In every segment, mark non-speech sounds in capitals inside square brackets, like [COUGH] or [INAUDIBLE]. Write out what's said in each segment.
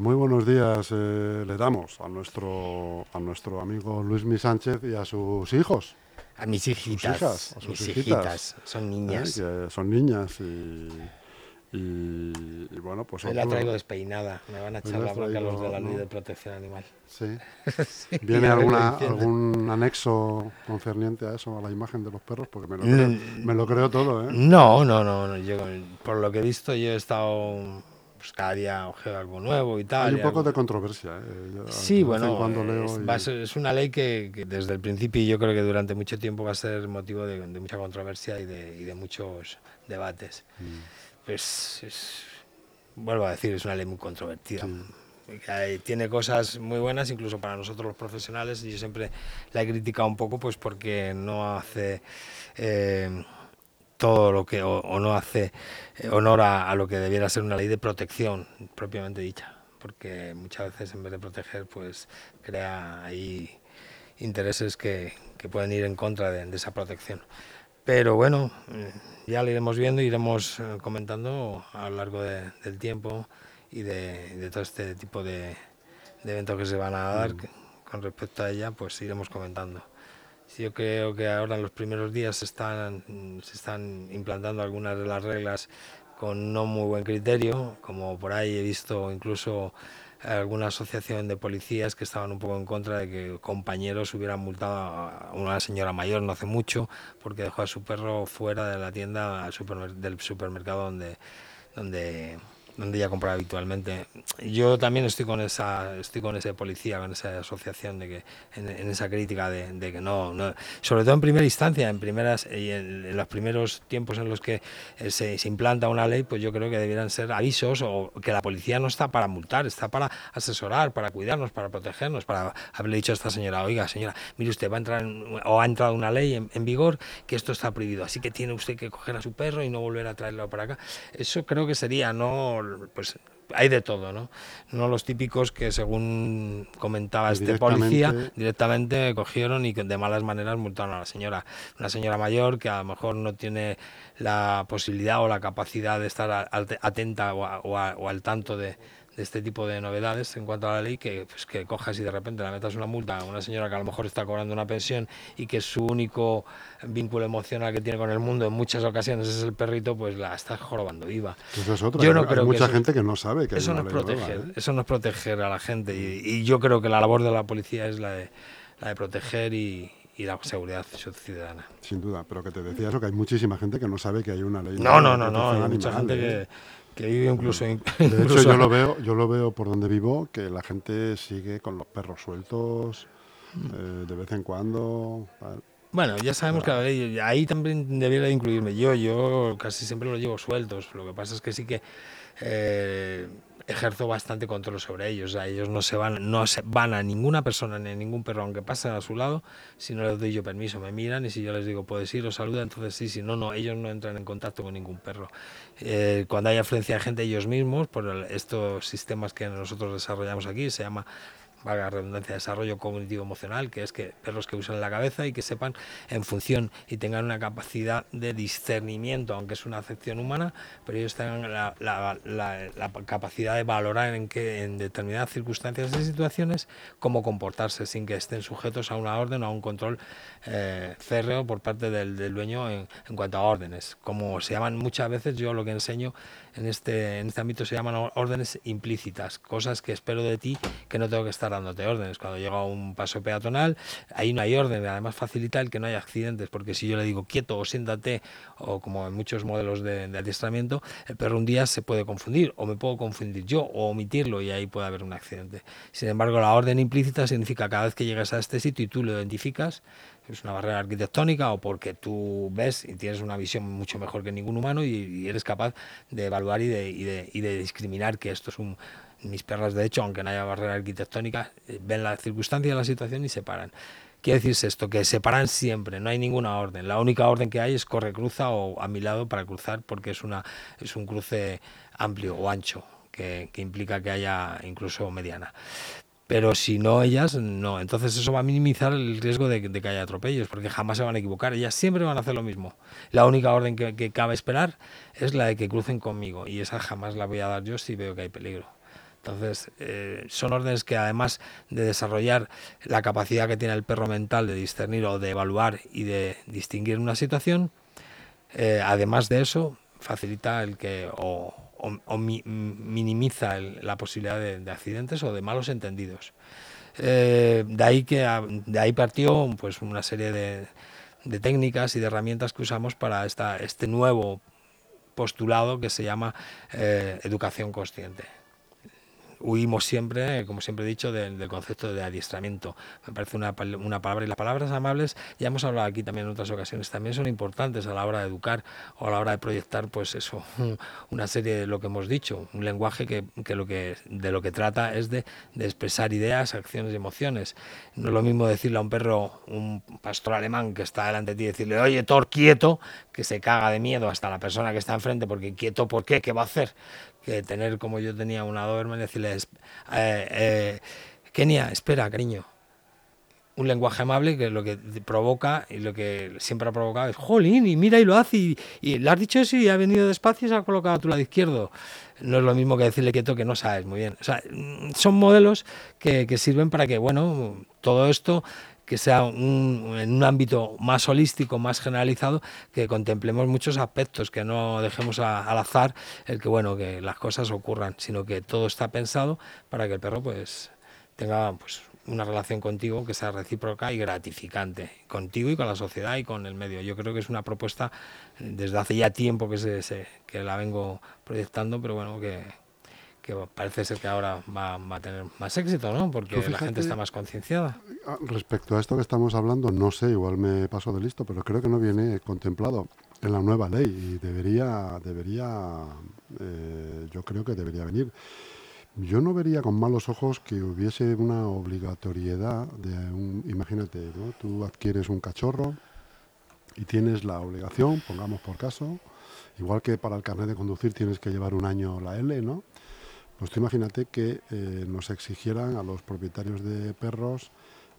Pues muy buenos días eh, le damos a nuestro, a nuestro amigo Luis Mi Sánchez y a sus hijos. A mis hijitas. hijas, a sus mis hijitas. hijitas. Son ¿eh? niñas. que son niñas y, y, y bueno, pues Hoy la traigo despeinada. Me van a echar la bronca los de la ley ¿no? de protección animal. Sí. [LAUGHS] Sí, ¿Viene alguna, algún anexo concerniente a eso, a la imagen de los perros? Porque me lo Mm. creo, me lo creo todo, ¿eh? No, no, no, no, Yo, por lo que he visto, yo he estado pues, cada día ojeo algo nuevo y tal. Hay un poco algo- de controversia, ¿eh? Yo de Sí, bueno, cuando leo es, y- va a ser- es una ley que, que desde el principio y yo creo que durante mucho tiempo va a ser motivo de, de mucha controversia y de, y de muchos debates. Mm. Pues es- vuelvo a decir, es una ley muy controvertida. Que tiene cosas muy buenas, incluso para nosotros los profesionales, y yo siempre la he criticado un poco pues porque no hace eh, todo lo que, o, o no hace eh, honor a, a lo que debiera ser una ley de protección propiamente dicha, porque muchas veces en vez de proteger, pues crea ahí intereses que, que pueden ir en contra de, de esa protección. Pero bueno, ya lo iremos viendo, iremos eh, comentando a lo largo de- del tiempo y de, de todo este tipo de, eventos que se van a dar que- con respecto a ella, pues iremos comentando. Yo creo que ahora en los primeros días se están, se están implantando algunas de las reglas con no muy buen criterio, como por ahí he visto incluso alguna asociación de policías que estaban un poco en contra de que compañeros hubieran multado a una señora mayor no hace mucho porque dejó a su perro fuera de la tienda del supermercado donde, donde, donde ella compraba habitualmente. Yo también estoy con esa estoy con ese policía, con esa asociación de que en, esa crítica de, que no, sobre todo en primera instancia, en primeras en, en los primeros tiempos en los que eh, se, implanta una ley, pues yo creo que debieran ser avisos o que la policía no está para multar, está para asesorar, para cuidarnos, para protegernos, para haberle dicho a esta señora, oiga señora, mire usted va a entrar en- o ha entrado una ley en vigor que esto está prohibido, así que tiene usted que coger a su perro y no volver a traerlo para acá. Eso creo que sería, no, pues hay de todo, ¿no? No los típicos que según comentaba este policía directamente- cogieron y de malas maneras multaron a la señora. Una señora mayor que a lo mejor no tiene la posibilidad o la capacidad de estar atenta o, a- o a- o al tanto de, de este tipo de novedades en cuanto a la ley, que, pues, que cojas y de repente le metas una multa a una señora que a lo mejor está cobrando una pensión y que su único vínculo emocional que tiene con el mundo en muchas ocasiones es el perrito, pues la estás jorobando viva. Eso es otra. Yo no Hay creo que mucha eso- gente que no sabe que hay Eso no una es ley nueva, ¿eh? eso no es proteger a la gente y, y yo creo que la labor de la policía es la de, la de proteger y, y la seguridad ciudadana. Sin duda, pero que te decía eso, que hay muchísima gente que no sabe que hay una ley No, no, no, no, hay mucha gente ¿eh? que, que incluso... [LAUGHS] De [LAUGHS] hecho, yo lo veo, yo lo veo por donde vivo, que la gente sigue con los perros sueltos eh, de vez en cuando. tal. Bueno, ya sabemos que ahí también debiera de incluirme yo, yo casi siempre los llevo sueltos, lo que pasa es que sí que eh, ejerzo bastante control sobre ellos, ellos no se van, no se van a ninguna persona ni a ningún perro, aunque pasen a su lado, si no les doy yo permiso, me miran y si yo les digo puedes ir, los saluda, entonces sí, si no, no, ellos no entran en contacto con ningún perro. Eh, cuando hay afluencia de gente ellos mismos, por estos sistemas que nosotros desarrollamos aquí, se llama valga la redundancia, desarrollo cognitivo emocional, que es que perros que usan la cabeza y que sepan en función y tengan una capacidad de discernimiento, aunque es una acepción humana, pero ellos tengan la, capacidad de valorar en que en determinadas circunstancias y situaciones cómo comportarse sin que estén sujetos a una orden o a un control eh, férreo por parte del, dueño en, cuanto a órdenes. Como se llaman muchas veces, yo lo que enseño en este, en este ámbito se llaman órdenes implícitas, cosas que espero de ti que no tengo que estar dándote órdenes. Cuando llego a un paso peatonal, ahí no hay orden, además facilita el que no haya accidentes, porque si yo le digo quieto o siéntate, o como en muchos modelos de, de adiestramiento, el perro un día se puede confundir, o me puedo confundir yo, o omitirlo, y ahí puede haber un accidente. Sin embargo, la orden implícita significa cada vez que llegas a este sitio y tú lo identificas, es una barrera arquitectónica o porque tú ves y tienes una visión mucho mejor que ningún humano y, eres capaz de evaluar y de, y de- de discriminar que esto es un... Mis perras, de hecho, aunque no haya barrera arquitectónica, eh, ven la circunstancia, la situación y se paran. Quiere decirse esto, que se paran siempre, no hay ninguna orden. La única orden que hay es corre, cruza o a mi lado para cruzar porque es, una, es un cruce amplio o ancho, que, que implica que haya incluso mediana pero si no ellas, no. Entonces eso va a minimizar el riesgo de, que haya atropellos, porque jamás se van a equivocar. Ellas siempre van a hacer lo mismo. La única orden que, que cabe esperar es la de que crucen conmigo, y esa jamás la voy a dar yo si veo que hay peligro. Entonces, eh, son órdenes que además de desarrollar la capacidad que tiene el perro mental de discernir o de evaluar y de distinguir una situación, eh, además de eso, facilita el que o, minimiza la posibilidad de, accidentes o de malos entendidos. Eh, de ahí que de ahí partió pues una serie de, técnicas y de herramientas que usamos para esta, este nuevo postulado que se llama educación consciente huimos siempre, como siempre he dicho, del, concepto de adiestramiento. Me parece una, una, palabra, y las palabras amables, ya hemos hablado aquí también en otras ocasiones, también son importantes a la hora de educar o a la hora de proyectar, pues eso, [LAUGHS] una serie de lo que hemos dicho, un lenguaje que, que lo que de lo que trata es de, de, expresar ideas, acciones y emociones. No es lo mismo decirle a un perro, un pastor alemán que está delante de ti, decirle, oye, Thor, quieto, que se caga de miedo hasta la persona que está enfrente, porque quieto, ¿por qué? ¿Qué va a hacer? Que tener como yo tenía una Doberman y decirles, eh, eh, Kenia, espera, cariño. Un lenguaje amable que lo que provoca y lo que siempre ha provocado es, jolín, y mira y lo hace, y, le has dicho eso y ha venido despacio y se ha colocado a tu lado izquierdo. No es lo mismo que decirle quieto que no sabes muy bien. O sea, son modelos que, que sirven para que, bueno, todo esto que sea un, en un ámbito más holístico, más generalizado, que contemplemos muchos aspectos, que no dejemos al azar el que bueno que las cosas ocurran, sino que todo está pensado para que el perro pues tenga pues una relación contigo que sea recíproca y gratificante, contigo y con la sociedad y con el medio. Yo creo que es una propuesta desde hace ya tiempo que, se que la vengo proyectando, pero bueno, que, que parece ser que ahora va, a tener más éxito, ¿no? Porque la gente está más concienciada. Ah, respecto a esto que estamos hablando, no sé, igual me paso de listo, pero creo que no viene contemplado en la nueva ley y debería, debería, eh, yo creo que debería venir. Yo no vería con malos ojos que hubiese una obligatoriedad de un, imagínate, ¿no? Tú adquieres un cachorro y tienes la obligación, pongamos por caso, igual que para el carnet de conducir tienes que llevar un año la L, ¿no? Pues tú imagínate que eh, nos exigieran a los propietarios de perros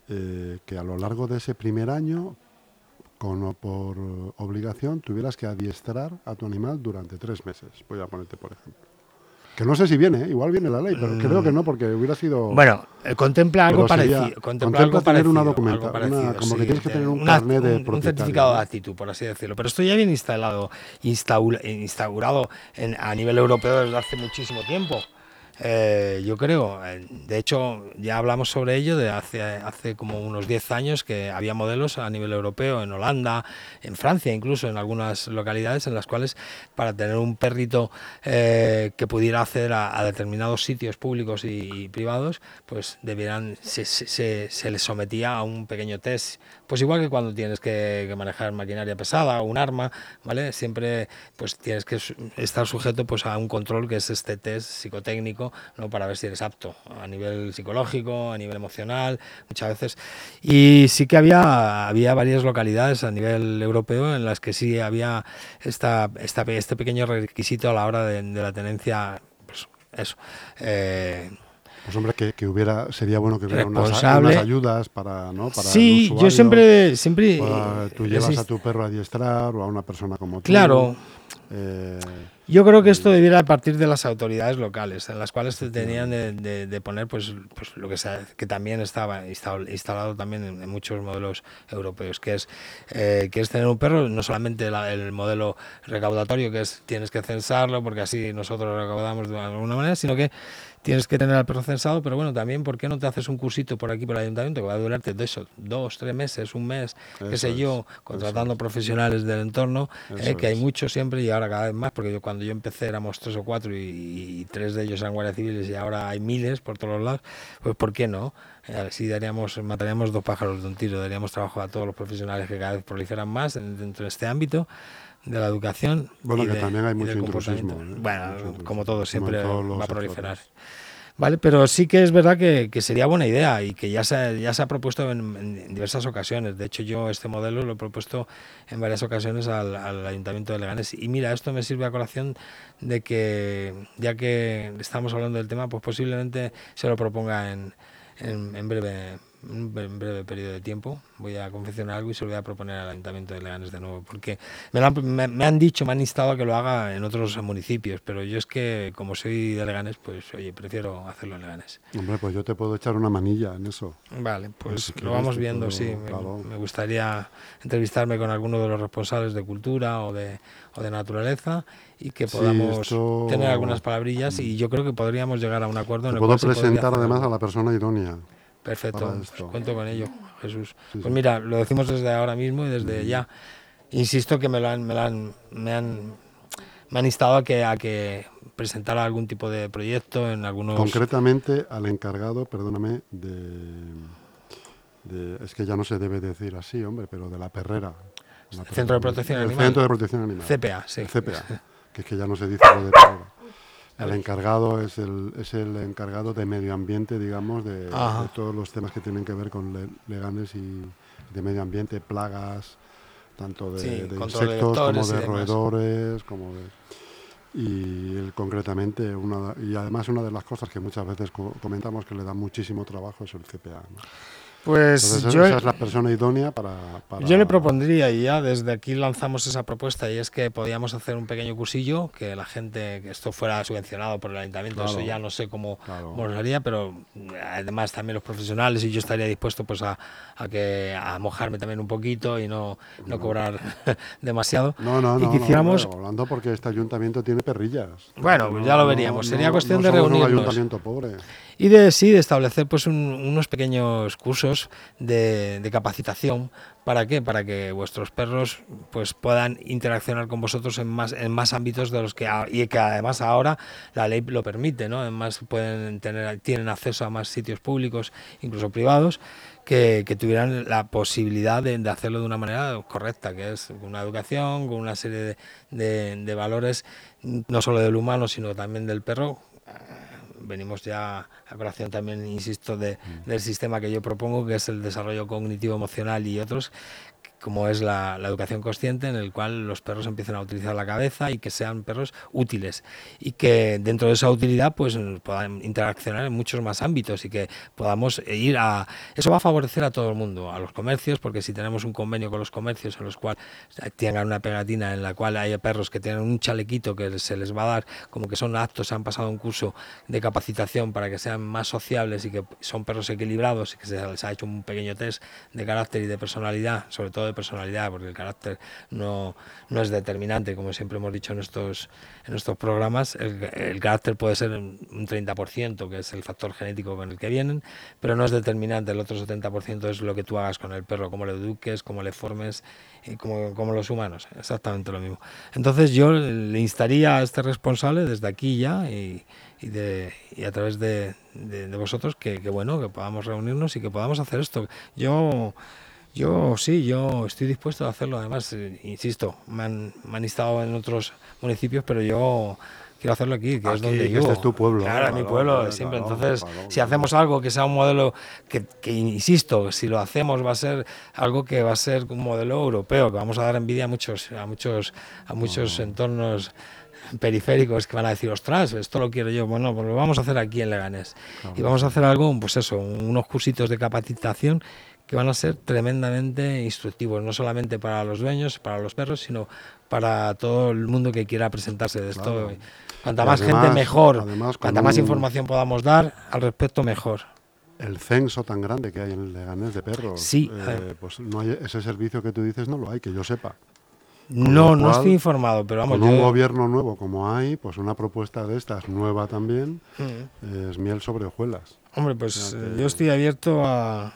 eh, que a lo largo de ese primer año, con, por obligación, tuvieras que adiestrar a tu animal durante tres meses. Voy a ponerte por ejemplo. Que no sé si viene, ¿eh? igual viene la ley, pero creo que no, porque hubiera sido. Bueno, contempla algo parecido. Contempla, algo tener una documentación, como que tienes que tener un carnet de un, un certificado de actitud, por así decirlo. Pero esto ya viene instalado, instaurado en, a nivel europeo desde hace muchísimo tiempo. Eh, yo creo, eh, de hecho ya hablamos sobre ello de hace, hace como unos 10 años que había modelos a nivel europeo, en Holanda, en Francia incluso, en algunas localidades en las cuales para tener un perrito eh, que pudiera acceder a, determinados sitios públicos y, privados, pues debieran, se, se, se, les sometía a un pequeño test, pues igual que cuando tienes que, manejar maquinaria pesada o un arma, ¿vale? Siempre pues tienes que estar sujeto pues a un control que es este test psicotécnico ¿no? para ver si eres apto a nivel psicológico, a nivel emocional, muchas veces. Y sí que había, había varias localidades a nivel europeo en las que sí había esta este pequeño requisito a la hora de, la tenencia, pues eso. Eh, pues hombre, que, hubiera, sería bueno que hubiera unas, ayudas para, ¿no? para Sí, yo siempre, siempre. tú llevas a tu perro a adiestrar o a una persona como tú. Claro. Eh, yo creo que esto debiera partir de las autoridades locales, en las cuales tenían de, poner, pues, pues lo que sea, que también estaba instalado también en, muchos modelos europeos, que es eh, que es tener un perro, no solamente el modelo recaudatorio, que es tienes que censarlo, porque así nosotros recaudamos de alguna manera, sino que tienes que tener al perro censado, pero bueno, también, ¿por qué no te haces un cursito por aquí, por el ayuntamiento, que va a durarte de eso, dos, tres meses, un mes, qué sé yo, contratando profesionales del entorno, eh, que hay muchos siempre y ahora cada vez más, porque yo cuando yo empecé éramos tres o cuatro y, tres de ellos eran guardias civiles y ahora hay miles por todos los lados, pues ¿por qué no? Eh, así daríamos, mataríamos dos pájaros de un tiro, daríamos trabajo a todos los profesionales que cada vez proliferan más dentro de este ámbito de la educación. Bueno, que también hay mucho intrusismo. ¿eh? Bueno, como todo, siempre va a proliferar. ¿Vale? Pero sí que es verdad que, sería buena idea y que ya se, ya se ha propuesto en, diversas ocasiones. De hecho, yo este modelo lo he propuesto en varias ocasiones al, Ayuntamiento de Leganés. Y mira, esto me sirve a colación de que, ya que estamos hablando del tema, pues posiblemente se lo proponga en, en, breve un breve periodo de tiempo, voy a confeccionar algo y se lo voy a proponer al Ayuntamiento de Leganés de nuevo, porque me, han, dicho, me han instado a que lo haga en otros municipios, pero yo es que como soy de Leganés, pues oye, prefiero hacerlo en Leganés. Hombre, pues yo te puedo echar una manilla en eso. Vale, pues lo vamos viendo, sí. Me, gustaría entrevistarme con alguno de los responsables de cultura o de, o de naturaleza y que podamos tener algunas palabrillas y yo creo que podríamos llegar a un acuerdo. en el puedo presentar además a la persona idónea. Perfecto, pues cuento con ello, Jesús. Pues mira, lo decimos desde ahora mismo y desde ya. Insisto que me lo han, me, han, me han, me han instado a que, a que presentara algún tipo de proyecto en algunos... Concretamente al encargado, perdóname, de, es que ya no se debe decir así, hombre, pero de la perrera. Centro de Protección Animal. Centro de Protección Animal. CPA, sí. CPA, que es que ya no se dice lo de perrera. El encargado es el, es el encargado de medio ambiente, digamos, de, todos los temas que tienen que ver con leganes y de medio ambiente, plagas, tanto de, insectos como de roedores, como y concretamente una y además una de las cosas que muchas veces comentamos que le da muchísimo trabajo es el CPA. Pues yo, esa es la persona idónea para, Yo le propondría, y ya desde aquí lanzamos esa propuesta, y es que podíamos hacer un pequeño cursillo, que la gente, que esto fuera subvencionado por el ayuntamiento, eso ya no sé cómo, lo haría, pero además también los profesionales, y yo estaría dispuesto pues a, a que, a mojarme también un poquito y no, no cobrar [LAUGHS] demasiado. No, no, no, y quisiéramos... hablando porque este ayuntamiento tiene perrillas. Bueno, ya lo veríamos, sería cuestión de reunirnos. un ayuntamiento pobre y de sí de establecer pues unos pequeños cursos de, capacitación. Para qué para que vuestros perros pues puedan interaccionar con vosotros en más en más ámbitos de los que y que además ahora la ley lo permite no además pueden tener tienen acceso a más sitios públicos incluso privados que, tuvieran la posibilidad de, hacerlo de una manera correcta, que es con una educación, con una serie de, de valores, no solo del humano, sino también del perro, venimos ya a colación también, insisto, de, del sistema que yo propongo, que es el desarrollo cognitivo emocional y otros, como es la, educación consciente, en el cual los perros empiecen a utilizar la cabeza y que sean perros útiles. Y que dentro de esa utilidad pues puedan interaccionar en muchos más ámbitos y que podamos ir a... Eso va a favorecer a todo el mundo, a los comercios, porque si tenemos un convenio con los comercios en los cuales tengan una pegatina en la cual haya perros que tienen un chalequito que se les va a dar como que son aptos, han pasado un curso de capacitación para que sean más sociables y que son perros equilibrados y que se les ha hecho un pequeño test de carácter y de personalidad, sobre todo personalidad, porque el carácter no, no es determinante, como siempre hemos dicho en estos, en estos programas. El, carácter puede ser un 30%, que es el factor genético con el que vienen, pero no es determinante. El otro 70% es lo que tú hagas con el perro, cómo le eduques, cómo le formes, y como, como los humanos, exactamente lo mismo. Entonces yo le instaría a este responsable desde aquí ya y, y, de, y a través de, de, de vosotros que, que, bueno, que podamos reunirnos y que podamos hacer esto. Yo yo sí, yo estoy dispuesto a hacerlo. Además, eh, insisto, me han, me han instado en otros municipios, pero yo quiero hacerlo aquí, que es donde yo. Este es tu pueblo. Claro, mi pueblo, siempre. Entonces, si hacemos algo que sea un modelo que, que, insisto, si lo hacemos va a ser algo que va a ser un modelo europeo, que vamos a dar envidia a muchos, a muchos, a muchos entornos periféricos que van a decir, ostras, esto lo quiero yo. Bueno, pues lo vamos a hacer aquí en Leganés. Y vamos a hacer algo, pues eso, unos cursitos de capacitación que van a ser tremendamente instructivos, no solamente para los dueños, para los perros, sino para todo el mundo que quiera presentarse de esto. Cuanta más gente, mejor. Cuanta más información podamos dar al respecto, mejor. El censo tan grande que hay en Leganés de perros. Sí. Eh, pues no hay ese servicio que tú dices, no lo hay, que yo sepa. no, no estoy informado, pero vamos. Con un gobierno nuevo como hay, pues una propuesta de estas nueva también mm. es miel sobre hojuelas. Hombre, pues eh, yo estoy abierto a,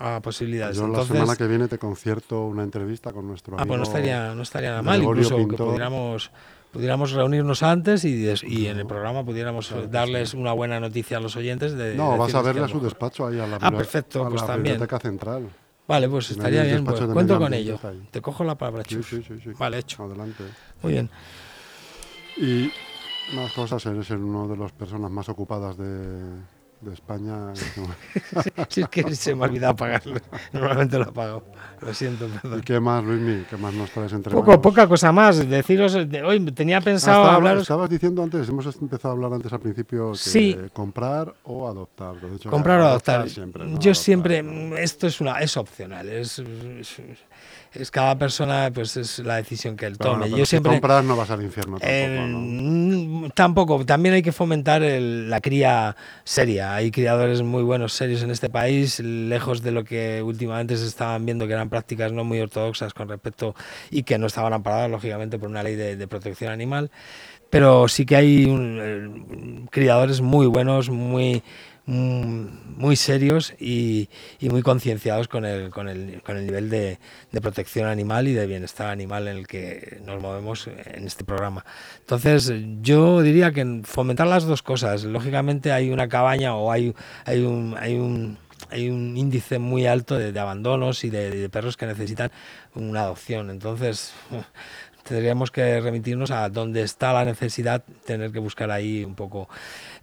a posibilidades. Yo la semana que viene te concierto una entrevista con nuestro amigo. Ah, pues no estaría, no estaría nada mal, incluso que pudiéramos, pudiéramos reunirnos antes y, y en el programa pudiéramos darles una buena noticia a los oyentes. De, no, vas a verle a su despacho ahí a la, ah, perfecto, a pues la también. biblioteca central. Vale, pues estaría bien. Pues, cuento con ello. Te cojo la palabra, sí, sí, sí, sí, Vale, hecho. Adelante. Muy bien. Y más cosas, eres uno de las personas más ocupadas de, de España. [LAUGHS] si es que se me ha olvidado pagarlo. Normalmente lo pago. Lo siento, perdón. ¿Y qué más, Luismi? ¿Qué más nos traes entre Poco, manos? poca cosa más. Deciros, de- hoy tenía Ah, pensado estaba- hablaros. Estabas diciendo antes, hemos empezado a hablar antes al principio que Sí. comprar o adoptar. De hecho, Comprar o adoptar. siempre, ¿no? Yo Adoptar, siempre, ¿no? esto es una, es opcional. Es, es, es cada persona, pues es la decisión que él tome. bueno, pero Yo si siempre. compras no vas al infierno tampoco, Eh, ¿no? mm, tampoco, también hay que fomentar el- la cría seria. Hay criadores muy buenos, serios en este país, lejos de lo que últimamente se estaban viendo que eran prácticas no muy ortodoxas con respecto y que no estaban amparadas, lógicamente, por una ley de, de protección animal. Pero sí que hay un- eh, criadores muy buenos, muy muy serios y, y muy concienciados con el, con el, con el nivel de, de protección animal y de bienestar animal en el que nos movemos en este programa. Entonces, yo diría que fomentar las dos cosas. Lógicamente hay una cabaña o hay, hay un... Hay un hay un índice muy alto de, de abandonos y de, de perros que necesitan una adopción. Entonces, [LAUGHS] tendríamos que remitirnos a dónde está la necesidad, tener que buscar ahí un poco.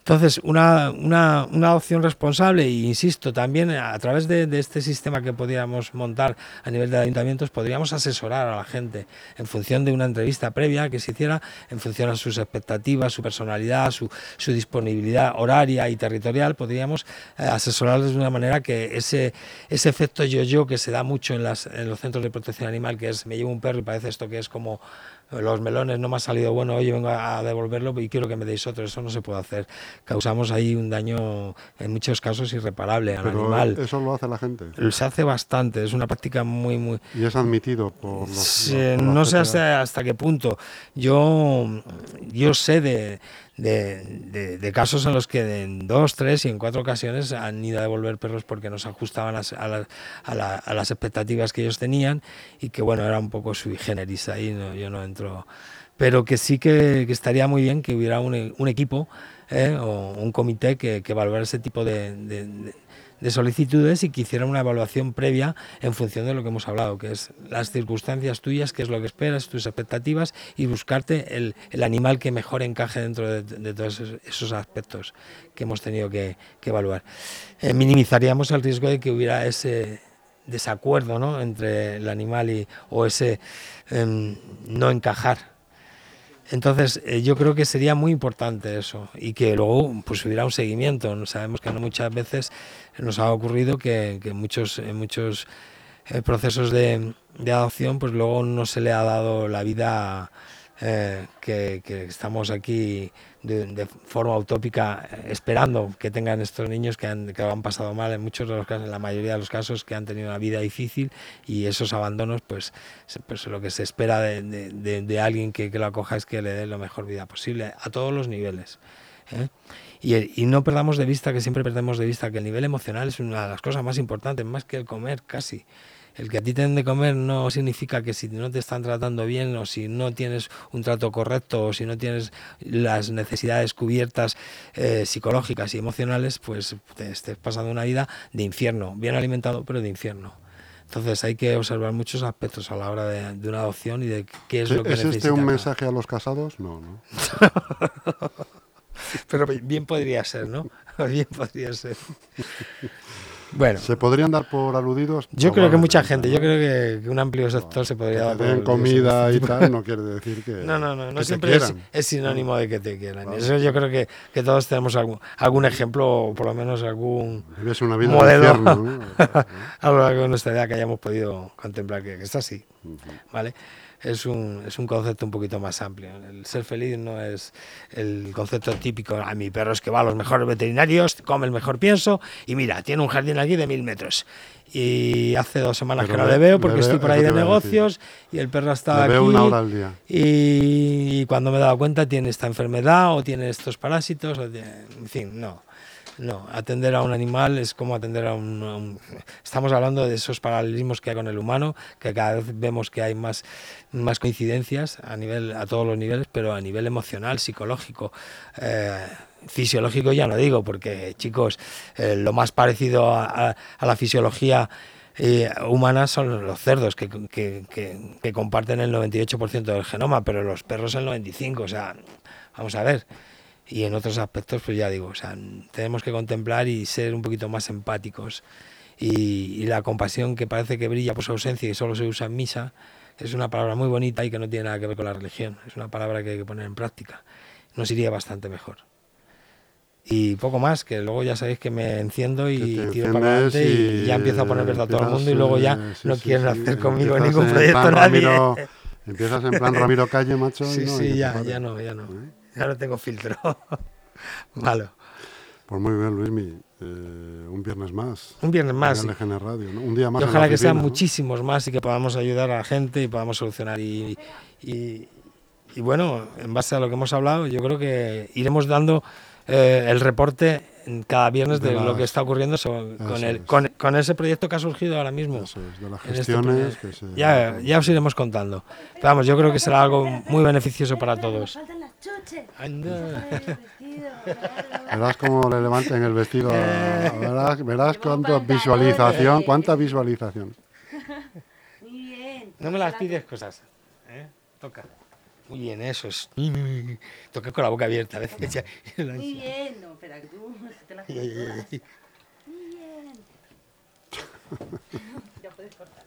Entonces, una, una, una adopción responsable, e insisto, también a través de, de, este sistema que podríamos montar a nivel de ayuntamientos, podríamos asesorar a la gente en función de una entrevista previa que se hiciera, en función a sus expectativas, su personalidad, su, su disponibilidad horaria y territorial, podríamos eh, asesorarles de una manera que ese, ese efecto yo-yo que se da mucho en, las, en los centros de protección animal, que es me llevo un perro y parece esto que es como los melones no me ha salido bueno, oye, vengo a devolverlo y quiero que me deis otro. Eso no se puede hacer. Causamos ahí un daño, en muchos casos, irreparable al Pero animal. Eso lo hace la gente. Se hace bastante, es una práctica muy, muy. Y es admitido por los. Sí, los- por no sé hasta, hasta qué punto. Yo, yo sé de, de, de- casos en los que en dos, tres y en cuatro ocasiones han ido a devolver perros porque no se ajustaban a, a la- las expectativas que ellos tenían y que bueno, era un poco sui generis ahí, no, yo no entro. Pero que sí que, que estaría muy bien que hubiera un, un equipo eh, o un comité que, que valorara ese tipo de- de solicitudes y que hiciera una evaluación previa en función de lo que hemos hablado, que es las circunstancias tuyas, qué es lo que esperas, tus expectativas y buscarte el, el animal que mejor encaje dentro de, todos esos, esos aspectos que hemos tenido que, que evaluar. Eh, minimizaríamos el riesgo de que hubiera ese desacuerdo ¿no? entre el animal y, o ese em, no encajar. Entonces, eh, yo creo que sería muy importante eso y que luego pues hubiera un seguimiento. Sabemos que no muchas veces nos ha ocurrido que, que muchos, en muchos eh, procesos de, de adopción, pues luego no se le ha dado la vida eh, que, que estamos aquí de, de forma utópica eh, esperando que tengan estos niños que, han, que lo han pasado mal en muchos de los casos, en la mayoría de los casos que han tenido una vida difícil y esos abandonos, pues, pues lo que se espera de, de- de- alguien que, que lo acoja es que le dé la mejor vida posible a todos los niveles. ¿eh? Y, y no perdamos de vista, que siempre perdemos de vista, que el nivel emocional es una de las cosas más importantes, más que el comer casi. El que a ti te den de comer no significa que si no te están tratando bien o si no tienes un trato correcto o si no tienes las necesidades cubiertas eh, psicológicas y emocionales, pues te estés pasando una vida de infierno, bien alimentado, pero de infierno. Entonces hay que observar muchos aspectos a la hora de, de una adopción y de qué es Sí, lo que ¿Es necesita. este un cada- mensaje a los casados? No, no. [LAUGHS] Pero bien podría ser, ¿no? [LAUGHS] Bien podría ser. [LAUGHS] Bueno, ¿Se podrían dar por aludidos? yo creo que mucha gente, ¿no? yo creo que, un amplio sector se podría Que dar por den aludidos en comida este y tal no quiere decir que. [LAUGHS] No, no, no, no siempre es, es sinónimo de que te quieran. Claro. Eso yo creo que, que todos tenemos algún, algún ejemplo, o por lo menos algún una vida modelo. de infierno, ¿no? [LAUGHS] a lo largo de nuestra vida que hayamos podido contemplar que, que es así. ¿vale? Es un, es un concepto un poquito más amplio. El ser feliz no es el concepto típico, a mi perro es que va a los mejores veterinarios, come el mejor pienso y mira, tiene un jardín aquí de mil metros. Y hace dos semanas Pero que no le- veo porque estoy por ahí de negocios y el perro está aquí. veo una hora al día. Y cuando me he dado cuenta tiene esta enfermedad o tiene estos parásitos, o tiene- en fin, no. No, atender a un animal es como atender a un, Estamos hablando de esos paralelismos que hay con el humano, que cada vez vemos que hay más, más coincidencias a, nivel, a todos los niveles, pero a nivel emocional, psicológico, eh, fisiológico ya no digo, porque chicos, eh, lo más parecido a, a- la fisiología eh, humana son los cerdos, que, que- que- que comparten el 98% del genoma, pero los perros el 95%. O sea, vamos a ver. Y en otros aspectos, pues ya digo, o sea, tenemos que contemplar y ser un poquito más empáticos. Y, y la compasión que parece que brilla por su ausencia y solo se usa en misa, es una palabra muy bonita y que no tiene nada que ver con la religión. Es una palabra que hay que poner en práctica. Nos iría bastante mejor. Y poco más, que luego ya sabéis que me enciendo y tiro para adelante y, y, ya empiezo a poner verdad a todo el mundo y luego ya sí, no sí, quieren sí, hacer conmigo ningún proyecto nadie. Ramiro- empiezas en plan Ramiro Calle, macho. y Sí, no, y sí, que te ya, pare. ya no, ya no. ¿Eh? Ya no tengo filtro. [LAUGHS] Malo. Pues muy bien, Luismi. Eh, un viernes más. Un viernes más. En y- LGN Radio, ¿no? Un día más. Y en la ojalá que sean muchísimos más y que podamos ayudar a la gente y podamos solucionar. Y, y- y bueno, en base a lo que hemos hablado, yo creo que iremos dando eh, el reporte cada viernes de, De lo que está ocurriendo con, el, es. con, con ese proyecto que ha surgido ahora mismo. Eso es, de las este gestiones primer- que se. ya, ya os iremos contando. Pero vamos, yo creo que será algo muy beneficioso para todos. Chuches. Anda. Verás cómo le levanten el vestido. Eh. Verás, verás cuánta visualización. Cuánta [LAUGHS] visualización. Muy bien. No me las pides cosas. ¿eh? Toca. Muy bien, eso es. [LAUGHS] Toca con la boca abierta a veces. Muy bien. No, espera, que tú te las todas. ay. Muy bien. [LAUGHS] ya puedes cortar.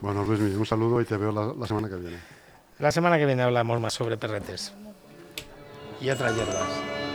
Bueno, Luismi, un saludo y te veo la, la semana que viene. La semana que viene hablamos más sobre perretes y otras hierbas.